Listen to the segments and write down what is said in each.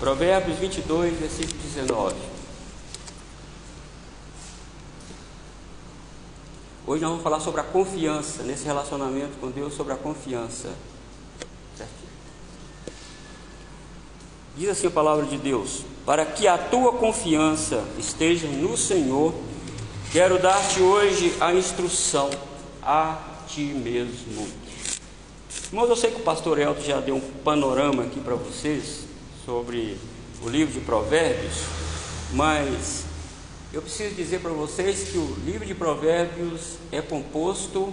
Provérbios 22, versículo 19. Hoje nós vamos falar sobre a confiança, nesse relacionamento com Deus, sobre a confiança. Diz assim a palavra de Deus: Para que a tua confiança esteja no Senhor, quero dar-te hoje a instrução a ti mesmo. Irmãos, eu sei que o pastor Elton já deu um panorama aqui para vocês sobre o livro de Provérbios, mas eu preciso dizer para vocês que o livro de Provérbios é composto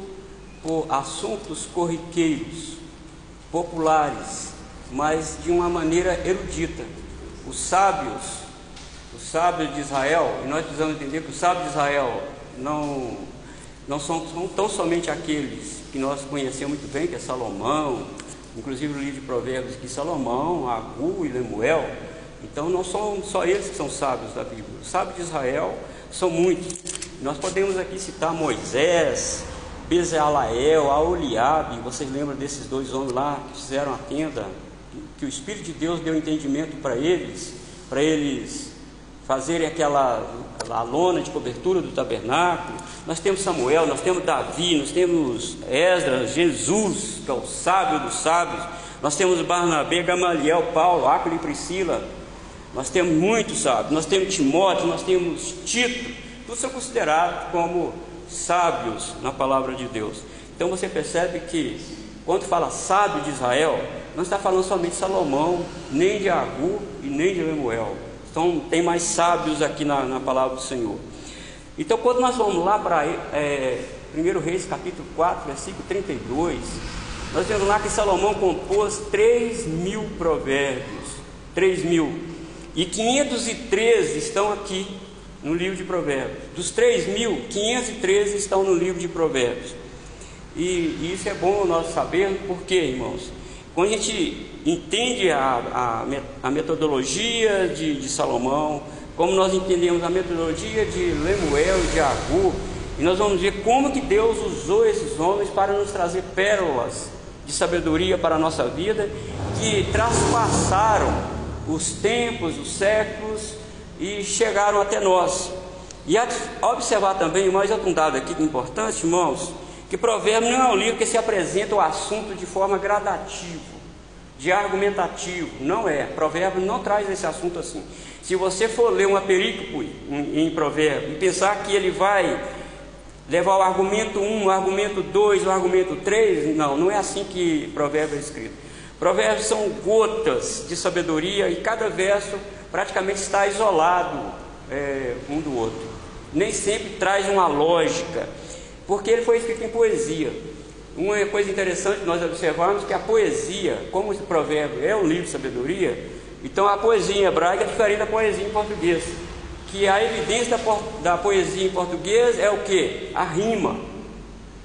por assuntos corriqueiros, populares, mas de uma maneira erudita. Os sábios, os sábios de Israel, e nós precisamos entender que os sábios de Israel não, não são, são tão somente aqueles que nós conhecemos muito bem, que é Salomão, inclusive o livro de Provérbios que Salomão, Agu e Lemuel, então não são só eles que são sábios da Bíblia. Os sábios de Israel são muitos. Nós podemos aqui citar Moisés, Bezalael, Aoliabe, vocês lembram desses dois homens lá que fizeram a tenda que o Espírito de Deus deu entendimento para eles, para eles fazerem aquela a lona de cobertura do tabernáculo. Nós temos Samuel, nós temos Davi, nós temos Esdras, Jesus, que é o sábio dos sábios. Nós temos Barnabé, Gamaliel, Paulo, Áquila e Priscila. Nós temos muitos sábios. Nós temos Timóteo, nós temos Tito. Todos são considerados como sábios na palavra de Deus. Então você percebe que quando fala sábio de Israel, não está falando somente de Salomão, nem de Agu e nem de Lemuel. Então tem mais sábios aqui na, na palavra do Senhor. Então quando nós vamos lá para é, 1 Reis capítulo 4, versículo 32, nós vemos lá que Salomão compôs 3 mil provérbios. 3 mil. E 513 estão aqui no livro de provérbios. Dos 3 mil, 513 estão no livro de provérbios. E, e isso é bom nós sabermos, por quê, irmãos? Quando a gente entende a, a, a metodologia de, de, Salomão, como nós entendemos a metodologia de Lemuel e de Agu, e nós vamos ver como que Deus usou esses homens para nos trazer pérolas de sabedoria para a nossa vida, que traspassaram os tempos, os séculos e chegaram até nós. E a observar também, mais outro dado aqui importante, irmãos, que provérbio não é um livro que se apresenta o assunto de forma gradativa, de argumentativo, não é. Provérbio não traz esse assunto assim. Se você for ler uma perícope em, em provérbio e pensar que ele vai levar o argumento 1, o argumento 2, o argumento 3, não, não é assim que provérbio é escrito. Provérbios são gotas de sabedoria e cada verso praticamente está isolado é, um do outro. Nem sempre traz uma lógica porque ele foi escrito em poesia. Uma coisa interessante nós observamos que a poesia, como esse provérbio é um livro de sabedoria, então a poesia em hebraico é diferente da poesia em português. Que a evidência da, da poesia em português é o que? A rima.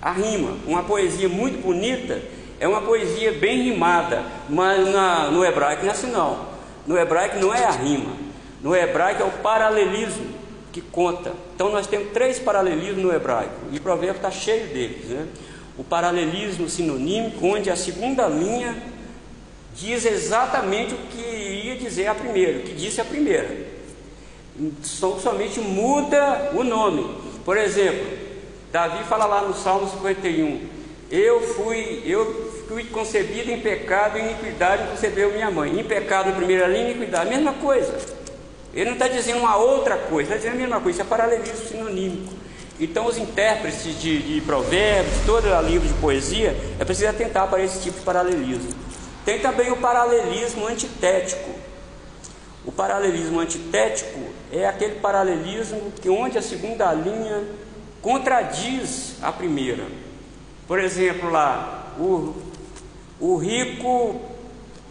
A rima. Uma poesia muito bonita é uma poesia bem rimada, mas na, no hebraico não é assim não. No hebraico não é a rima. No hebraico é o paralelismo que conta. Então nós temos três paralelismos no hebraico, e o provérbio está cheio deles. Né? O paralelismo sinonímico, onde a segunda linha diz exatamente o que ia dizer a primeira, o que disse a primeira. Somente muda o nome. Por exemplo, Davi fala lá no Salmo 51, eu fui, eu fui concebido em pecado e iniquidade concebeu minha mãe. Em pecado, na primeira linha, iniquidade, mesma coisa. Ele não está dizendo uma outra coisa, está dizendo a mesma coisa, isso é paralelismo sinonímico. Então, os intérpretes de, de provérbios, todo o livro de poesia, é preciso atentar para esse tipo de paralelismo. Tem também o paralelismo antitético. O paralelismo antitético é aquele paralelismo que onde a segunda linha contradiz a primeira. Por exemplo, lá, o, o rico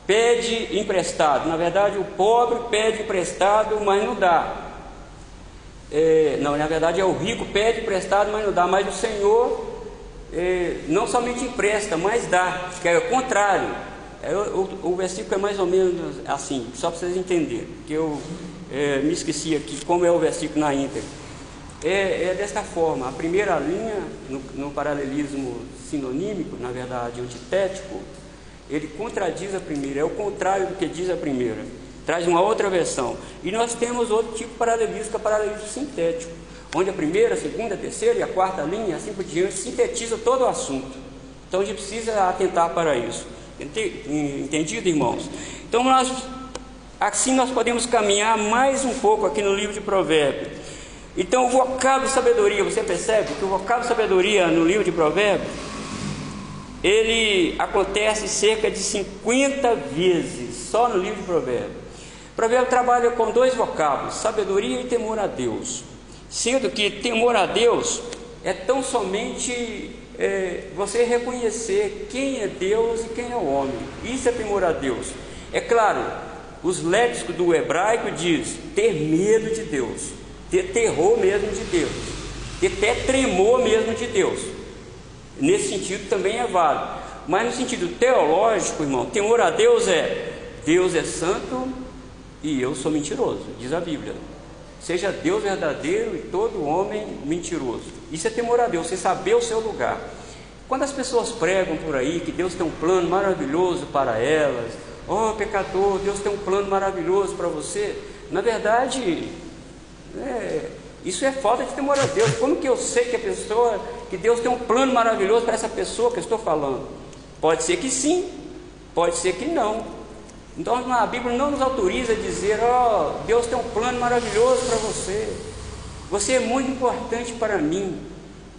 pede emprestado. Na verdade, o pobre pede emprestado, mas não dá. É, não, na verdade é o rico pede emprestado, mas não dá. Mas o Senhor é, não somente empresta, mas dá, que é o contrário. É, o, o, versículo é mais ou menos assim, só para vocês entenderem, que eu é, me esqueci aqui como é o versículo na íntegra. É, é desta forma, a primeira linha, no, no paralelismo sinonímico, na verdade antitético, ele contradiz a primeira, é o contrário do que diz a primeira. Traz uma outra versão. E nós temos outro tipo de paralelismo, que é o paralelismo sintético, onde a primeira, a segunda, a terceira e a quarta linha, assim por diante, sintetiza todo o assunto. Então a gente precisa atentar para isso. Entendido, irmãos? Então nós, assim nós podemos caminhar mais um pouco aqui no livro de Provérbios. Então o vocábulo sabedoria, você percebe que o vocábulo sabedoria no livro de Provérbios, ele acontece cerca de 50 vezes só no livro de Provérbios. Provérbio trabalha com dois vocábulos, sabedoria e temor a Deus. Sendo que temor a Deus é tão somente é, você reconhecer quem é Deus e quem é o homem. Isso é temor a Deus. É claro, os léxicos do hebraico diz ter medo de Deus, ter terror mesmo de Deus, ter até tremor mesmo de Deus. Nesse sentido também é válido. Mas no sentido teológico, irmão, temor a Deus é Deus é santo e eu sou mentiroso, diz a Bíblia. Seja Deus verdadeiro e todo homem mentiroso. Isso é temor a Deus, você saber o seu lugar. Quando as pessoas pregam por aí que Deus tem um plano maravilhoso para elas, oh pecador, Deus tem um plano maravilhoso para você, na verdade, é, isso é falta de temor a Deus. Como que eu sei que a pessoa, que Deus tem um plano maravilhoso para essa pessoa que eu estou falando? Pode ser que sim, pode ser que não. Então a Bíblia não nos autoriza a dizer, ó, oh, Deus tem um plano maravilhoso para você. Você é muito importante para mim.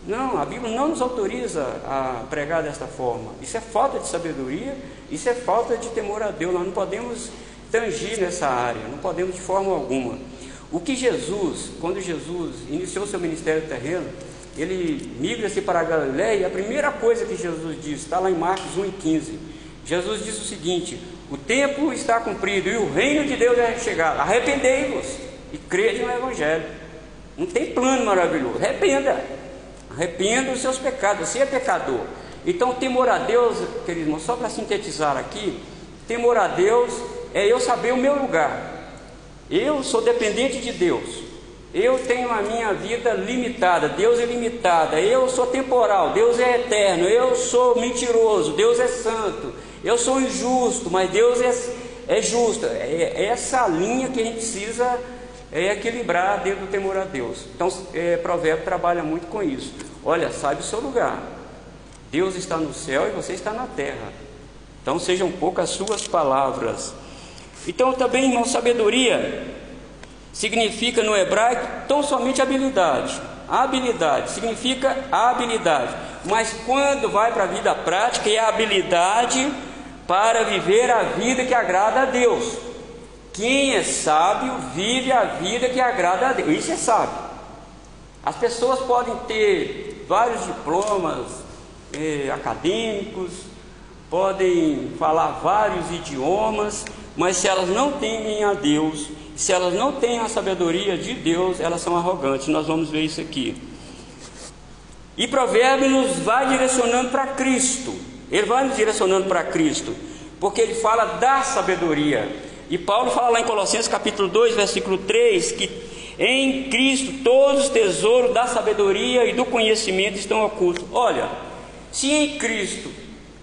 Não, a Bíblia não nos autoriza a pregar desta forma. Isso é falta de sabedoria, isso é falta de temor a Deus. Nós não podemos tangir nessa área, não podemos de forma alguma. O que Jesus, quando Jesus iniciou seu ministério terreno, ele migra-se para a Galiléia a primeira coisa que Jesus diz, está lá em Marcos 1 e 15. Jesus diz o seguinte: o tempo está cumprido e o reino de Deus é chegado. Arrependei-vos e crede no Evangelho. Não tem plano maravilhoso. Arrependa. Arrependa os seus pecados. Você é pecador. Então, temor a Deus, queridos irmãos, só para sintetizar aqui, temor a Deus é eu saber o meu lugar. Eu sou dependente de Deus. Eu tenho a minha vida limitada, Deus é limitada. Eu sou temporal, Deus é eterno. Eu sou mentiroso, Deus é santo. Eu sou injusto, mas Deus é, é justo. É, é essa linha que a gente precisa é, equilibrar dentro do temor a Deus. Então, é, Provérbio trabalha muito com isso. Olha, sabe o seu lugar. Deus está no céu e você está na terra. Então, sejam poucas suas palavras. Então, também, irmão, sabedoria significa no hebraico tão somente habilidade. Habilidade significa habilidade. Mas quando vai para a vida prática, é a habilidade para viver a vida que agrada a Deus. Quem é sábio vive a vida que agrada a Deus. Isso é sábio. As pessoas podem ter vários diplomas eh, acadêmicos, podem falar vários idiomas, mas se elas não temem a Deus, se elas não têm a sabedoria de Deus, elas são arrogantes. Nós vamos ver isso aqui. E Provérbio nos vai direcionando para Cristo. Ele vai nos direcionando para Cristo, porque ele fala da sabedoria. E Paulo fala lá em Colossenses capítulo 2, versículo 3, que em Cristo todos os tesouros da sabedoria e do conhecimento estão ocultos. Olha, se em Cristo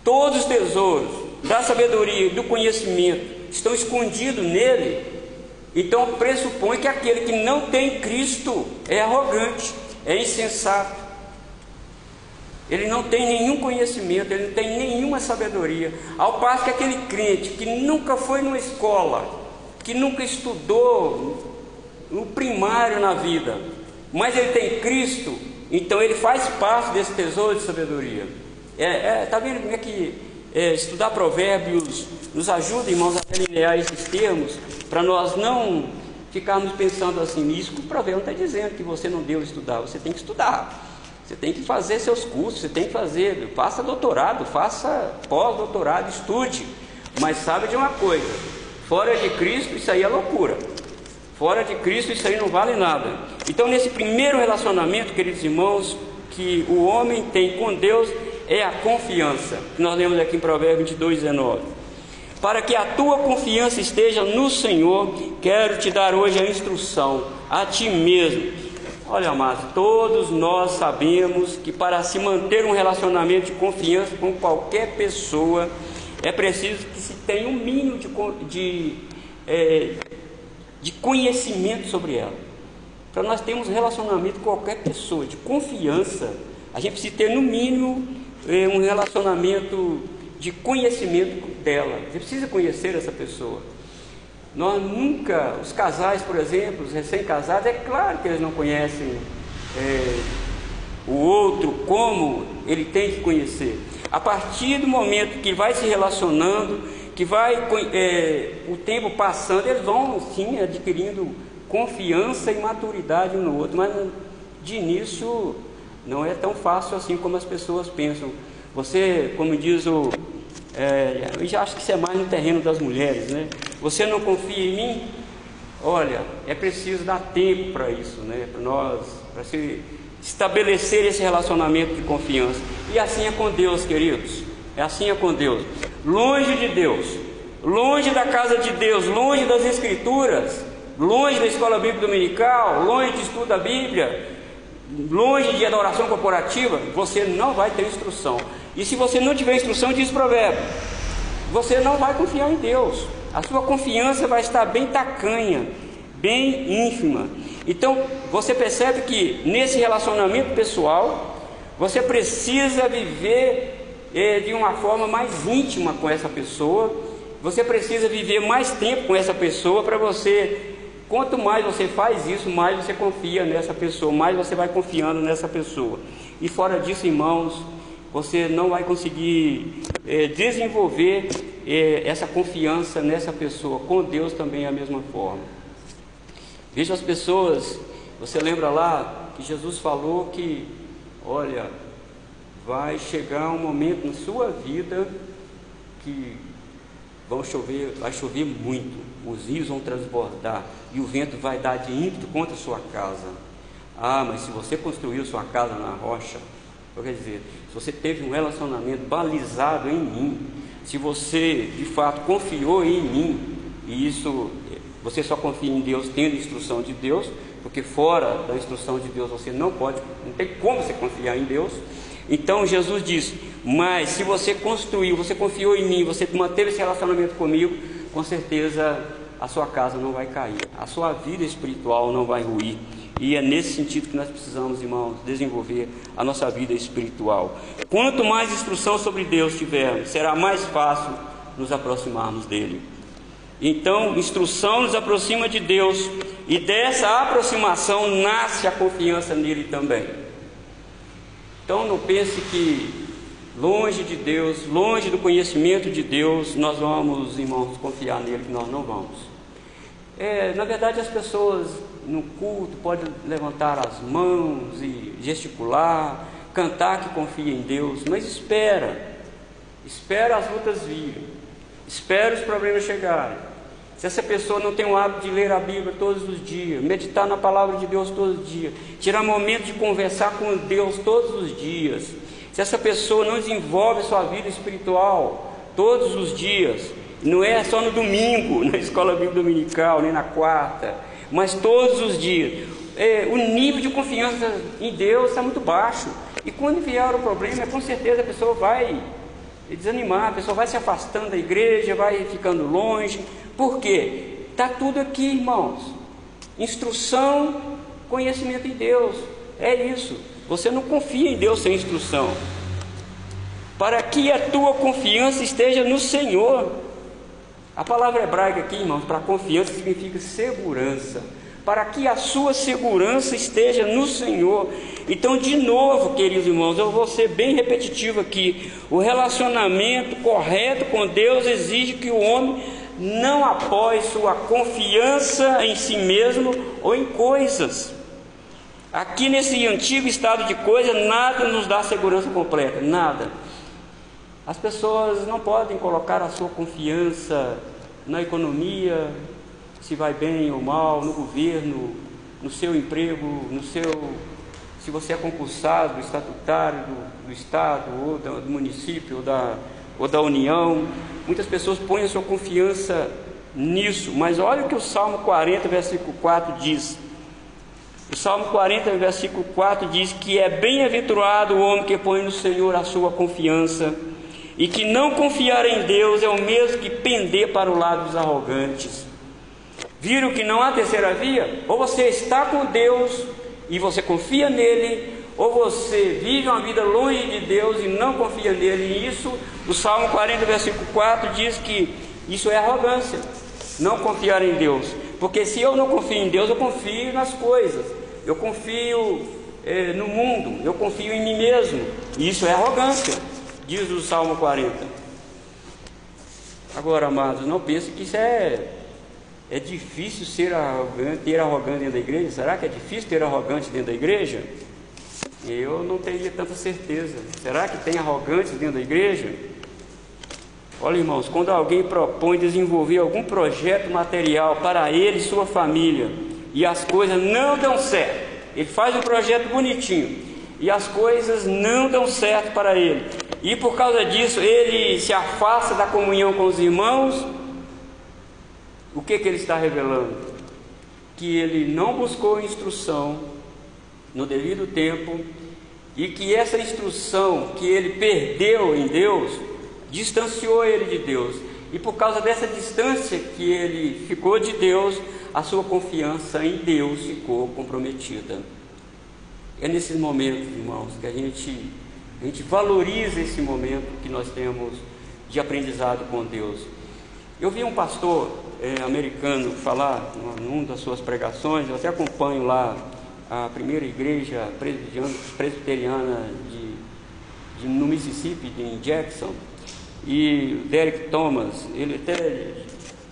todos os tesouros da sabedoria e do conhecimento estão escondidos nele, então pressupõe que aquele que não tem Cristo é arrogante, é insensato, ele não tem nenhum conhecimento, ele não tem nenhuma sabedoria. Ao passo que aquele crente que nunca foi numa escola, que nunca estudou no primário na vida, mas ele tem Cristo, então ele faz parte desse tesouro de sabedoria. É, é, tá vendo como é que é, estudar provérbios nos ajuda, irmãos, a delinear esses termos, para nós não ficarmos pensando assim, isso que o provérbio está dizendo, que você não deu estudar, você tem que estudar. Você tem que fazer seus cursos, você tem que fazer, faça doutorado, faça pós-doutorado, estude. Mas sabe de uma coisa: fora de Cristo, isso aí é loucura. Fora de Cristo, isso aí não vale nada. Então, nesse primeiro relacionamento, queridos irmãos, que o homem tem com Deus é a confiança. Que nós lemos aqui em Provérbios 22, 19. Para que a tua confiança esteja no Senhor, quero te dar hoje a instrução a ti mesmo Olha, amados, todos nós sabemos que para se manter um relacionamento de confiança com qualquer pessoa, é preciso que se tenha um mínimo de, de é, de conhecimento sobre ela. Para nós termos relacionamento com qualquer pessoa, de confiança, a gente precisa ter no mínimo é, um relacionamento de conhecimento dela. Você precisa conhecer essa pessoa. Nós nunca, os casais, por exemplo, os recém-casados, é claro que eles não conhecem é, o outro como ele tem que conhecer. A partir do momento que vai se relacionando, que vai é, o tempo passando, eles vão sim adquirindo confiança e maturidade um no outro, mas de início não é tão fácil assim como as pessoas pensam. Você, como diz o. É, eu já acho que isso é mais no terreno das mulheres, né? Você não confia em mim? Olha, é preciso dar tempo para isso, né? Para nós, para se estabelecer esse relacionamento de confiança. E assim é com Deus, queridos. É assim é com Deus. Longe de Deus, longe da casa de Deus, longe das Escrituras, longe da escola bíblica dominical, longe de estudo da Bíblia, longe de adoração corporativa, você não vai ter instrução. E se você não tiver instrução, diz provérbio, você não vai confiar em Deus. A sua confiança vai estar bem tacanha, bem ínfima. Então, você percebe que nesse relacionamento pessoal, você precisa viver eh, de uma forma mais íntima com essa pessoa. Você precisa viver mais tempo com essa pessoa para você. Quanto mais você faz isso, mais você confia nessa pessoa, mais você vai confiando nessa pessoa. E fora disso, irmãos, você não vai conseguir eh, desenvolver eh, essa confiança nessa pessoa. Com Deus também é a mesma forma. Veja as pessoas, você lembra lá que Jesus falou que, olha, vai chegar um momento na sua vida que vão chover, vai chover muito, os rios vão transbordar e o vento vai dar de ímpeto contra a sua casa. Ah, mas se você construiu sua casa na rocha, quer dizer, se você teve um relacionamento balizado em mim, se você de fato confiou em mim, e isso você só confia em Deus tendo instrução de Deus, porque fora da instrução de Deus você não pode, não tem como você confiar em Deus. Então Jesus diz: Mas se você construiu, você confiou em mim, você manteve esse relacionamento comigo, com certeza a sua casa não vai cair, a sua vida espiritual não vai ruir. E é nesse sentido que nós precisamos, irmãos, desenvolver a nossa vida espiritual. Quanto mais instrução sobre Deus tivermos, será mais fácil nos aproximarmos dele. Então, instrução nos aproxima de Deus e dessa aproximação nasce a confiança nele também. Então, não pense que longe de Deus, longe do conhecimento de Deus, nós vamos, irmãos, confiar nele, que nós não vamos. É, na verdade, as pessoas no culto podem levantar as mãos e gesticular, cantar que confia em Deus, mas espera, espera as lutas virem, espera os problemas chegarem. Se essa pessoa não tem o hábito de ler a Bíblia todos os dias, meditar na palavra de Deus todos os dias, tirar momento de conversar com Deus todos os dias, se essa pessoa não desenvolve sua vida espiritual todos os dias, não é só no domingo, na escola bíblica dominical, nem na quarta, mas todos os dias, é, o nível de confiança em Deus está muito baixo. E quando vier o problema, com certeza a pessoa vai desanimar, a pessoa vai se afastando da igreja, vai ficando longe, por quê? Está tudo aqui, irmãos. Instrução, conhecimento em Deus. É isso. Você não confia em Deus sem instrução. Para que a tua confiança esteja no Senhor. A palavra hebraica aqui, irmãos, para confiança significa segurança. Para que a sua segurança esteja no Senhor. Então, de novo, queridos irmãos, eu vou ser bem repetitivo aqui. O relacionamento correto com Deus exige que o homem não apoie sua confiança em si mesmo ou em coisas. Aqui nesse antigo estado de coisa, nada nos dá segurança completa, nada. As pessoas não podem colocar a sua confiança na economia, se vai bem ou mal, no governo, no seu emprego, no seu se você é concursado, estatutário do, do estado ou do, do município ou da ou da união. Muitas pessoas põem a sua confiança nisso, mas olha o que o Salmo 40, versículo 4 diz. O Salmo 40, versículo 4 diz que é bem-aventurado o homem que põe no Senhor a sua confiança, e que não confiar em Deus é o mesmo que pender para o lado dos arrogantes. Viram que não há terceira via? Ou você está com Deus e você confia nele, ou você vive uma vida longe de Deus e não confia nele. E isso, o Salmo 40, versículo 4 diz que isso é arrogância, não confiar em Deus. Porque se eu não confio em Deus, eu confio nas coisas, eu confio eh, no mundo, eu confio em mim mesmo. E isso é arrogância, diz o Salmo 40. Agora, amados, não pense que isso é, é difícil ser arrogante, ter arrogante dentro da igreja. Será que é difícil ter arrogante dentro da igreja? Eu não teria tanta certeza. Será que tem arrogantes dentro da igreja? Olha, irmãos, quando alguém propõe desenvolver algum projeto material para ele e sua família e as coisas não dão certo, ele faz um projeto bonitinho e as coisas não dão certo para ele, e por causa disso ele se afasta da comunhão com os irmãos, o que, que ele está revelando? Que ele não buscou instrução no devido tempo e que essa instrução que ele perdeu em Deus distanciou ele de Deus. E por causa dessa distância que ele ficou de Deus, a sua confiança em Deus ficou comprometida. É nesses momentos, irmãos, que a gente, a gente valoriza esse momento que nós temos de aprendizado com Deus. Eu vi um pastor é, americano falar numa das suas pregações, eu até acompanho lá a primeira igreja presbiteriana de, de, no Mississippi, em Jackson, e Derek Thomas, ele até,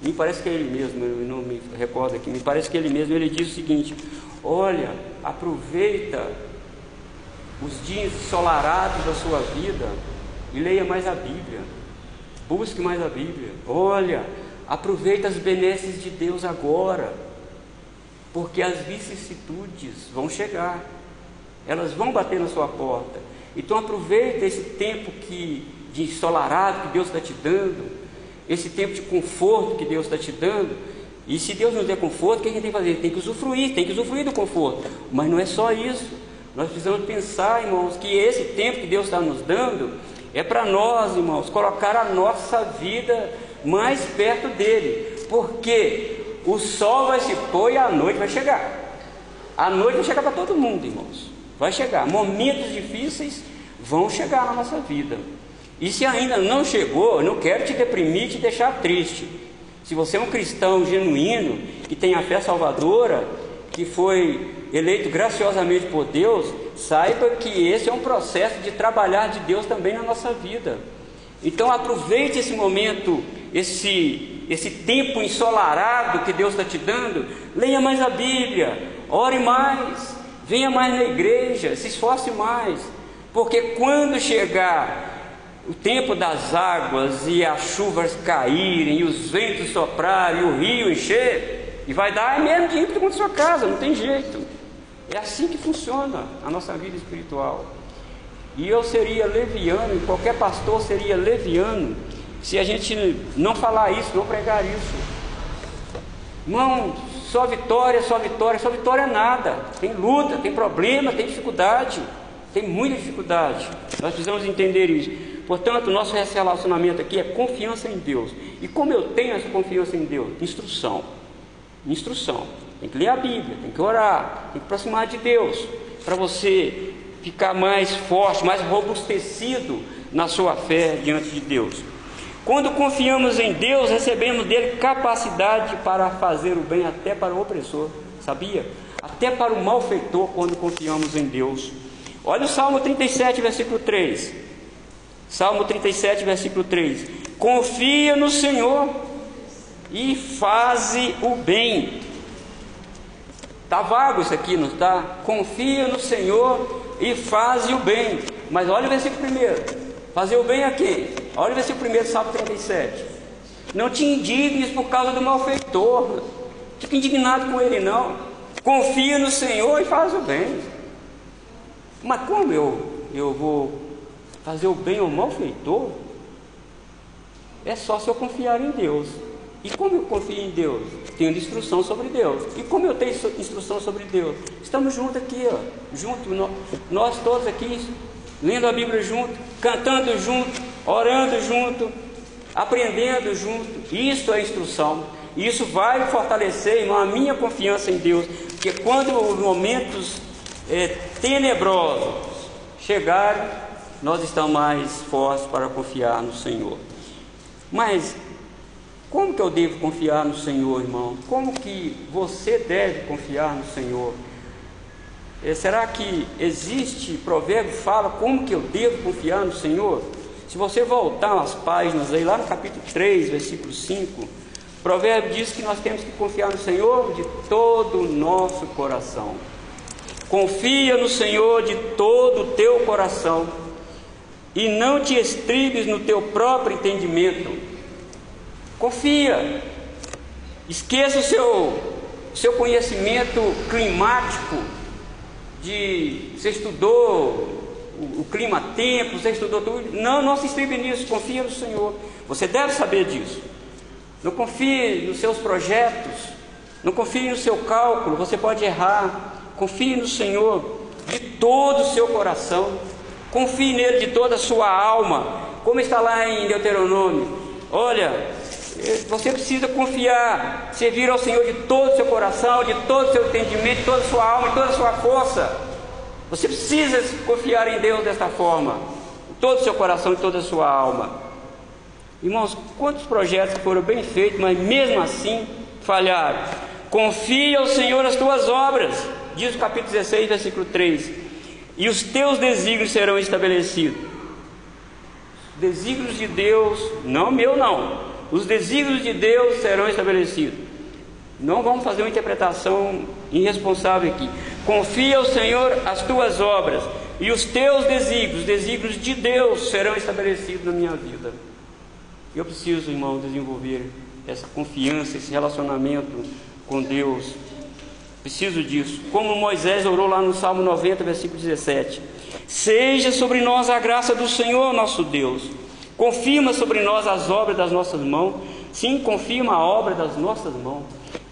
me parece que é ele mesmo, eu não me recordo aqui, me parece que é ele mesmo, ele diz o seguinte: olha, aproveita os dias ensolarados da sua vida e leia mais a Bíblia, busque mais a Bíblia, olha, aproveita as benesses de Deus agora, porque as vicissitudes vão chegar, elas vão bater na sua porta. Então aproveita esse tempo que de ensolarado que Deus está te dando, esse tempo de conforto que Deus está te dando. E se Deus nos der conforto, o que a gente tem que fazer? Tem que usufruir, tem que usufruir do conforto. Mas não é só isso. Nós precisamos pensar, irmãos, que esse tempo que Deus está nos dando é para nós, irmãos, colocar a nossa vida mais perto dele. Porque o sol vai se pôr e a noite vai chegar. A noite vai chegar para todo mundo, irmãos. Vai chegar. Momentos difíceis vão chegar na nossa vida. E se ainda não chegou, não quero te deprimir te deixar triste. Se você é um cristão genuíno, que tem a fé salvadora, que foi eleito graciosamente por Deus, saiba que esse é um processo de trabalhar de Deus também na nossa vida. Então aproveite esse momento, esse, esse tempo ensolarado que Deus está te dando, leia mais a Bíblia, ore mais, venha mais na igreja, se esforce mais, porque quando chegar o tempo das águas e as chuvas caírem, e os ventos soprarem, e o rio encher, e vai dar mesmo de ímpeto contra a sua casa, não tem jeito. É assim que funciona a nossa vida espiritual. E eu seria leviano, e qualquer pastor seria leviano, se a gente não falar isso, não pregar isso. Irmão, só vitória, só vitória, só vitória é nada. Tem luta, tem problema, tem dificuldade, tem muita dificuldade. Nós precisamos entender isso. Portanto, nosso relacionamento aqui é confiança em Deus. E como eu tenho essa confiança em Deus? Instrução. Instrução. Tem que ler a Bíblia, tem que orar, tem que aproximar de Deus, para você ficar mais forte, mais robustecido na sua fé diante de Deus. Quando confiamos em Deus, recebemos dele capacidade para fazer o bem até para o opressor, sabia? Até para o malfeitor, quando confiamos em Deus. Olha o Salmo 37, versículo 3. Salmo 37, versículo 3: Confia no Senhor e faze o bem. Está vago isso aqui, não está? Confia no Senhor e faze o bem. Mas olha o versículo primeiro. Fazer o bem a quem? Olha o versículo primeiro, Salmo 37. Não te indignes por causa do malfeitor. Fica indignado com ele, não. Confia no Senhor e faz o bem. Mas como eu, eu vou fazer o bem ao malfeitor, é só se eu confiar em Deus. E como eu confio em Deus? Tendo instrução sobre Deus. E como eu tenho instrução sobre Deus? Estamos juntos aqui, ó, junto, nós todos aqui, lendo a Bíblia junto, cantando junto, orando junto, aprendendo junto. Isto é instrução. Isso vai fortalecer, irmão, a minha confiança em Deus. Porque quando os momentos é, tenebrosos chegarem, nós estamos mais fortes para confiar no Senhor. Mas como que eu devo confiar no Senhor, irmão? Como que você deve confiar no Senhor? É, será que existe provérbio fala como que eu devo confiar no Senhor? Se você voltar umas páginas aí, lá no capítulo 3, versículo 5, o provérbio diz que nós temos que confiar no Senhor de todo o nosso coração. Confia no Senhor de todo o teu coração e não te estribes no teu próprio entendimento. Confia. Esqueça o seu, seu conhecimento climático de você estudou o, o clima tempo, você estudou tudo. Não, não se estribe nisso, confia no Senhor. Você deve saber disso. Não confie nos seus projetos, não confie no seu cálculo, você pode errar. Confie no Senhor de todo o seu coração, confie nele de toda a sua alma, como está lá em Deuteronômio. Olha, você precisa confiar, servir ao Senhor de todo o seu coração, de todo o seu entendimento, de toda a sua alma, de toda a sua força. Você precisa confiar em Deus desta forma, todo o seu coração e toda a sua alma. Irmãos, quantos projetos foram bem feitos, mas mesmo assim falharam. Confia ao Senhor as tuas obras, diz o capítulo 16, versículo 3, e os teus desígnios serão estabelecidos. Desígnios de Deus, não meu não, os desígnios de Deus serão estabelecidos. Não vamos fazer uma interpretação irresponsável aqui. Confia ao Senhor as tuas obras e os teus desígnios, desígnios de Deus, serão estabelecidos na minha vida. Eu preciso, irmão, desenvolver essa confiança, esse relacionamento com Deus. Preciso disso. Como Moisés orou lá no Salmo 90, versículo 17: Seja sobre nós a graça do Senhor nosso Deus Confirma sobre nós as obras das nossas mãos. Sim, confirma a obra das nossas mãos.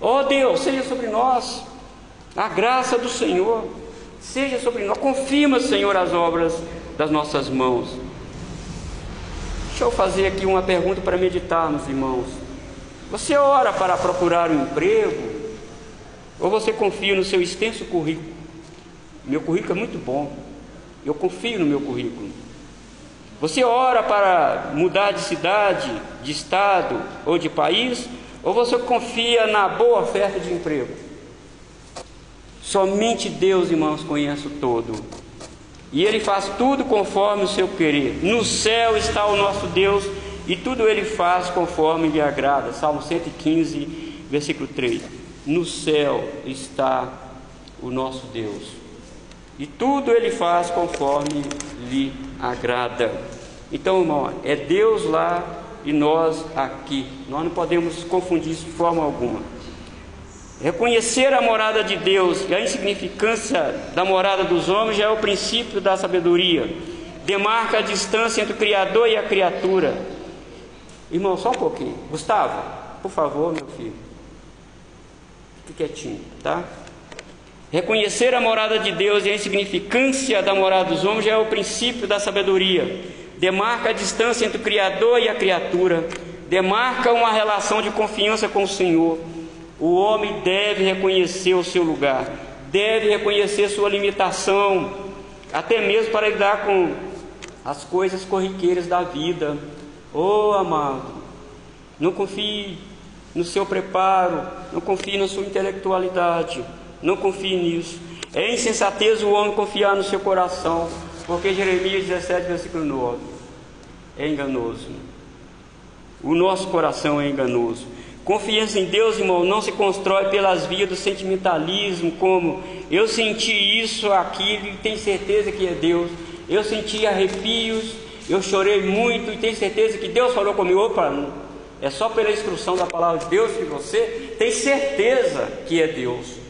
Ó oh Deus, seja sobre nós a graça do Senhor. Seja sobre nós. Confirma, Senhor, as obras das nossas mãos. Deixa eu fazer aqui uma pergunta para meditar, meus irmãos. Você ora para procurar um emprego? Ou você confia no seu extenso currículo? Meu currículo é muito bom. Eu confio no meu currículo. Você ora para mudar de cidade, de estado ou de país, ou você confia na boa oferta de emprego? Somente Deus, irmãos, conhece o todo. E Ele faz tudo conforme o seu querer. No céu está o nosso Deus e tudo Ele faz conforme lhe agrada. Salmo 115, versículo 3. No céu está o nosso Deus e tudo Ele faz conforme lhe agrada. Então, irmão, é Deus lá e nós aqui. Nós não podemos confundir isso de forma alguma. Reconhecer a morada de Deus e a insignificância da morada dos homens já é o princípio da sabedoria. Demarca a distância entre o Criador e a criatura. Irmão, só um pouquinho. Gustavo, por favor, meu filho. Fique quietinho, tá? Reconhecer a morada de Deus e a insignificância da morada dos homens já é o princípio da sabedoria. Demarca a distância entre o Criador e a criatura. Demarca uma relação de confiança com o Senhor. O homem deve reconhecer o seu lugar, deve reconhecer sua limitação, até mesmo para lidar com as coisas corriqueiras da vida. Oh, amado, não confie no seu preparo, não confie na sua intelectualidade. Não confie nisso. É insensatez o homem confiar no seu coração, porque Jeremias 17, versículo 9 é enganoso. O nosso coração é enganoso. Confiança em Deus, irmão, não se constrói pelas vias do sentimentalismo, como eu senti isso, aquilo, e tenho certeza que é Deus. Eu senti arrepios, eu chorei muito e tenho certeza que Deus falou comigo. Opa, é só pela instrução da palavra de Deus que você tem certeza que é Deus.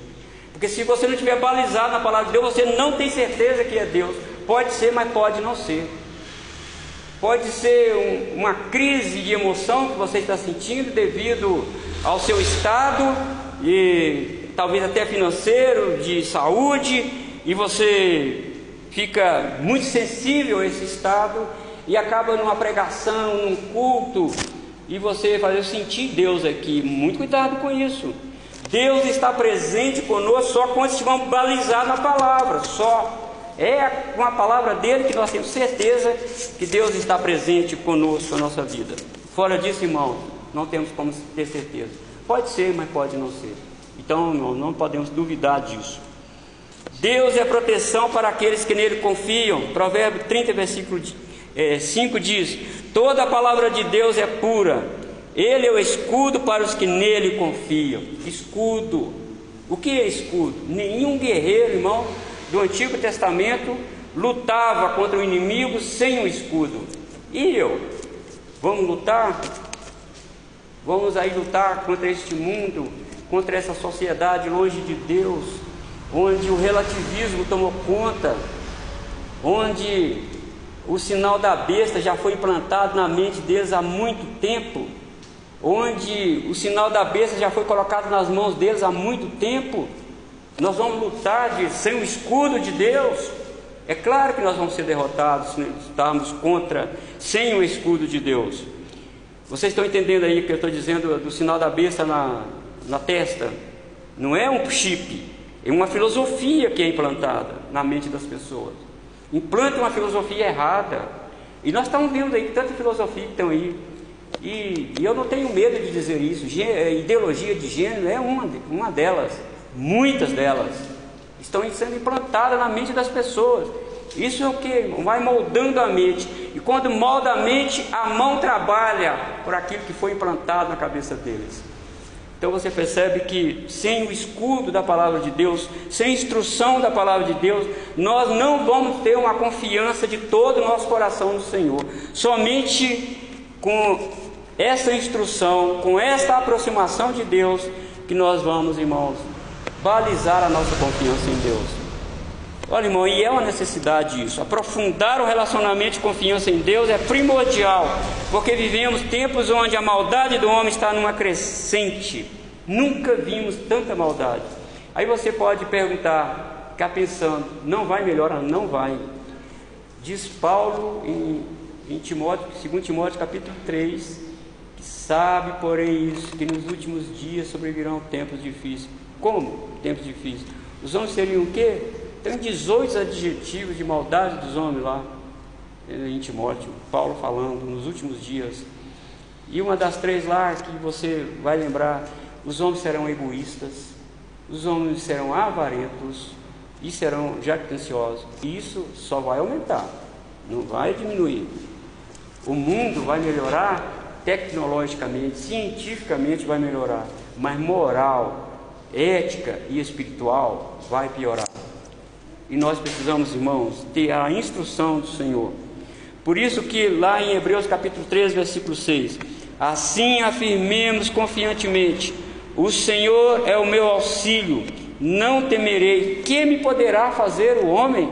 Porque se você não tiver balizado na palavra de Deus, você não tem certeza que é Deus. Pode ser, mas pode não ser. Pode ser um, uma crise de emoção que você está sentindo devido ao seu estado e talvez até financeiro, de saúde, e você fica muito sensível a esse estado e acaba numa pregação, num culto, e você fazer sentir Deus aqui. Muito cuidado com isso. Deus está presente conosco só quando estivermos balizados na palavra, só. É com a palavra dele que nós temos certeza que Deus está presente conosco na nossa vida. Fora disso, irmão, não temos como ter certeza. Pode ser, mas pode não ser. Então, não, não podemos duvidar disso. Deus é proteção para aqueles que nele confiam. Provérbio 30, versículo 5 é, diz: Toda a palavra de Deus é pura, ele é o escudo para os que nele confiam. Escudo. O que é escudo? Nenhum guerreiro, irmão, do Antigo Testamento lutava contra o inimigo sem um escudo. E eu? Vamos lutar? Vamos aí lutar contra este mundo, contra essa sociedade longe de Deus, onde o relativismo tomou conta, onde o sinal da besta já foi implantado na mente deles há muito tempo onde o sinal da besta já foi colocado nas mãos deles há muito tempo. Nós vamos lutar de, sem o escudo de Deus. É claro que nós vamos ser derrotados se estarmos contra, sem o escudo de Deus. Vocês estão entendendo aí o que eu estou dizendo do sinal da besta na, na testa? Não é um chip, é uma filosofia que é implantada na mente das pessoas. Implanta uma filosofia errada. E nós estamos vendo aí tanta filosofia que estão aí e, e, eu não tenho medo de dizer isso. Gê, é, ideologia de gênero é uma, uma delas, muitas delas estão sendo implantadas na mente das pessoas. Isso é o que vai moldando a mente. E quando molda a mente, a mão trabalha por aquilo que foi implantado na cabeça deles. Então você percebe que sem o escudo da palavra de Deus, sem instrução da palavra de Deus, nós não vamos ter uma confiança de todo o nosso coração no Senhor. Somente com essa instrução, com esta aproximação de Deus, que nós vamos, irmãos, balizar a nossa confiança em Deus. Olha, irmão, e é uma necessidade isso. Aprofundar o relacionamento de confiança em Deus é primordial, porque vivemos tempos onde a maldade do homem está numa crescente. Nunca vimos tanta maldade. Aí você pode perguntar, ficar pensando, não vai melhorar? Não vai. Diz Paulo em, em Timóteo, 2 Timóteo capítulo 3, Sabe, porém, isso, que nos últimos dias sobrevirão tempos difíceis. Como tempos difíceis? Os homens seriam o quê? Tem 18 adjetivos de maldade dos homens lá, em Timóteo, Paulo falando nos últimos dias. E uma das três lá que você vai lembrar: os homens serão egoístas, os homens serão avarentos e serão jactanciosos. Isso só vai aumentar, não vai diminuir. O mundo vai melhorar tecnologicamente, cientificamente vai melhorar, mas moral, ética e espiritual vai piorar. E nós precisamos, irmãos, ter a instrução do Senhor. Por isso que lá em Hebreus capítulo 3, versículo 6, assim afirmemos confiantemente: o Senhor é o meu auxílio, não temerei. Que me poderá fazer o homem?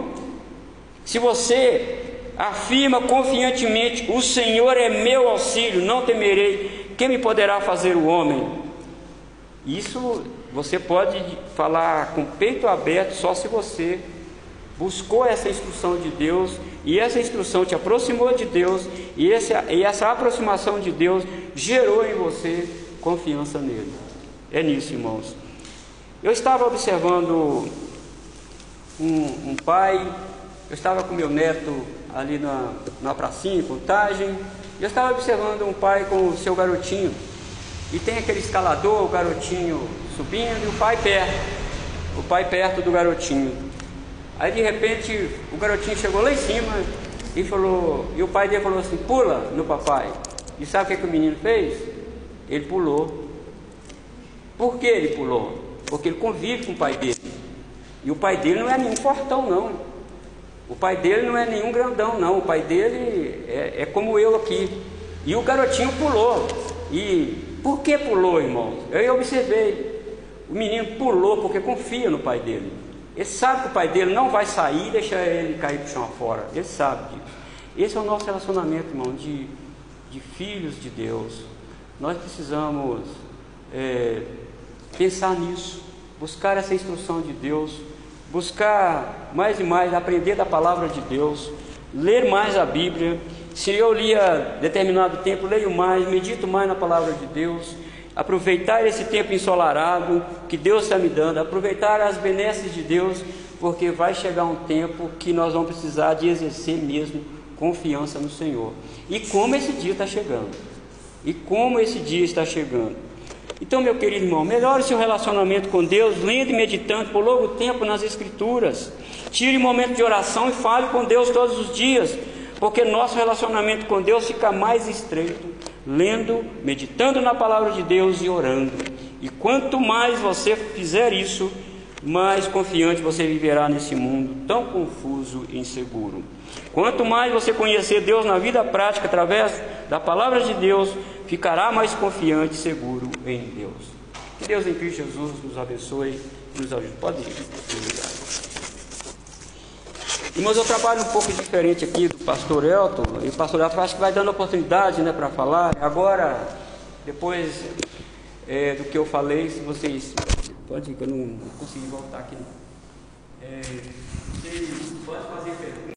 Se você afirma confiantemente: O Senhor é meu auxílio, não temerei. Quem me poderá fazer o homem? Isso você pode falar com peito aberto só se você buscou essa instrução de Deus e essa instrução te aproximou de Deus e essa, e essa aproximação de Deus gerou em você confiança nele. É nisso, irmãos. Eu estava observando um, um pai, eu estava com meu neto ali na, na pracinha, em contagem. Eu estava observando um pai com o seu garotinho. E tem aquele escalador, o garotinho subindo e o pai perto. O pai perto do garotinho. Aí de repente o garotinho chegou lá em cima e falou, e o pai dele falou assim, pula no papai. E sabe o que, que o menino fez? Ele pulou. Por que ele pulou? Porque ele convive com o pai dele. E o pai dele não é nenhum fortão não. O pai dele não é nenhum grandão, não. O pai dele é, é como eu aqui. E o garotinho pulou. E por que pulou, irmão? Eu observei. O menino pulou porque confia no pai dele. Ele sabe que o pai dele não vai sair e deixar ele cair para o chão fora. Ele sabe disso. Esse é o nosso relacionamento, irmão, de, de filhos de Deus. Nós precisamos é, pensar nisso, buscar essa instrução de Deus buscar mais e mais aprender da palavra de Deus, ler mais a Bíblia Se eu lia determinado tempo, leio mais, medito mais na palavra de Deus, aproveitar esse tempo ensolarado que Deus está me dando, aproveitar as benesses de Deus, porque vai chegar um tempo que nós vamos precisar de exercer mesmo confiança no Senhor. E como esse dia está chegando. E como esse dia está chegando. Então, meu querido irmão, melhore seu relacionamento com Deus, lendo e meditando por longo tempo nas Escrituras. Tire um momento de oração e fale com Deus todos os dias, porque nosso relacionamento com Deus fica mais estreito, lendo, meditando na palavra de Deus e orando. E quanto mais você fizer isso, mais confiante você viverá nesse mundo tão confuso e inseguro. Quanto mais você conhecer Deus na vida prática através da palavra de Deus, ficará mais confiante e seguro em Deus. Que Deus em Cristo Jesus nos abençoe e nos ajude. Pode ir. Irmãos, eu trabalho um pouco diferente aqui do pastor Elton, e o pastor Elton acho que vai dando oportunidade né, para falar. Agora, depois é, do que eu falei, se vocês. Pode ir, que eu não consegui voltar aqui. É,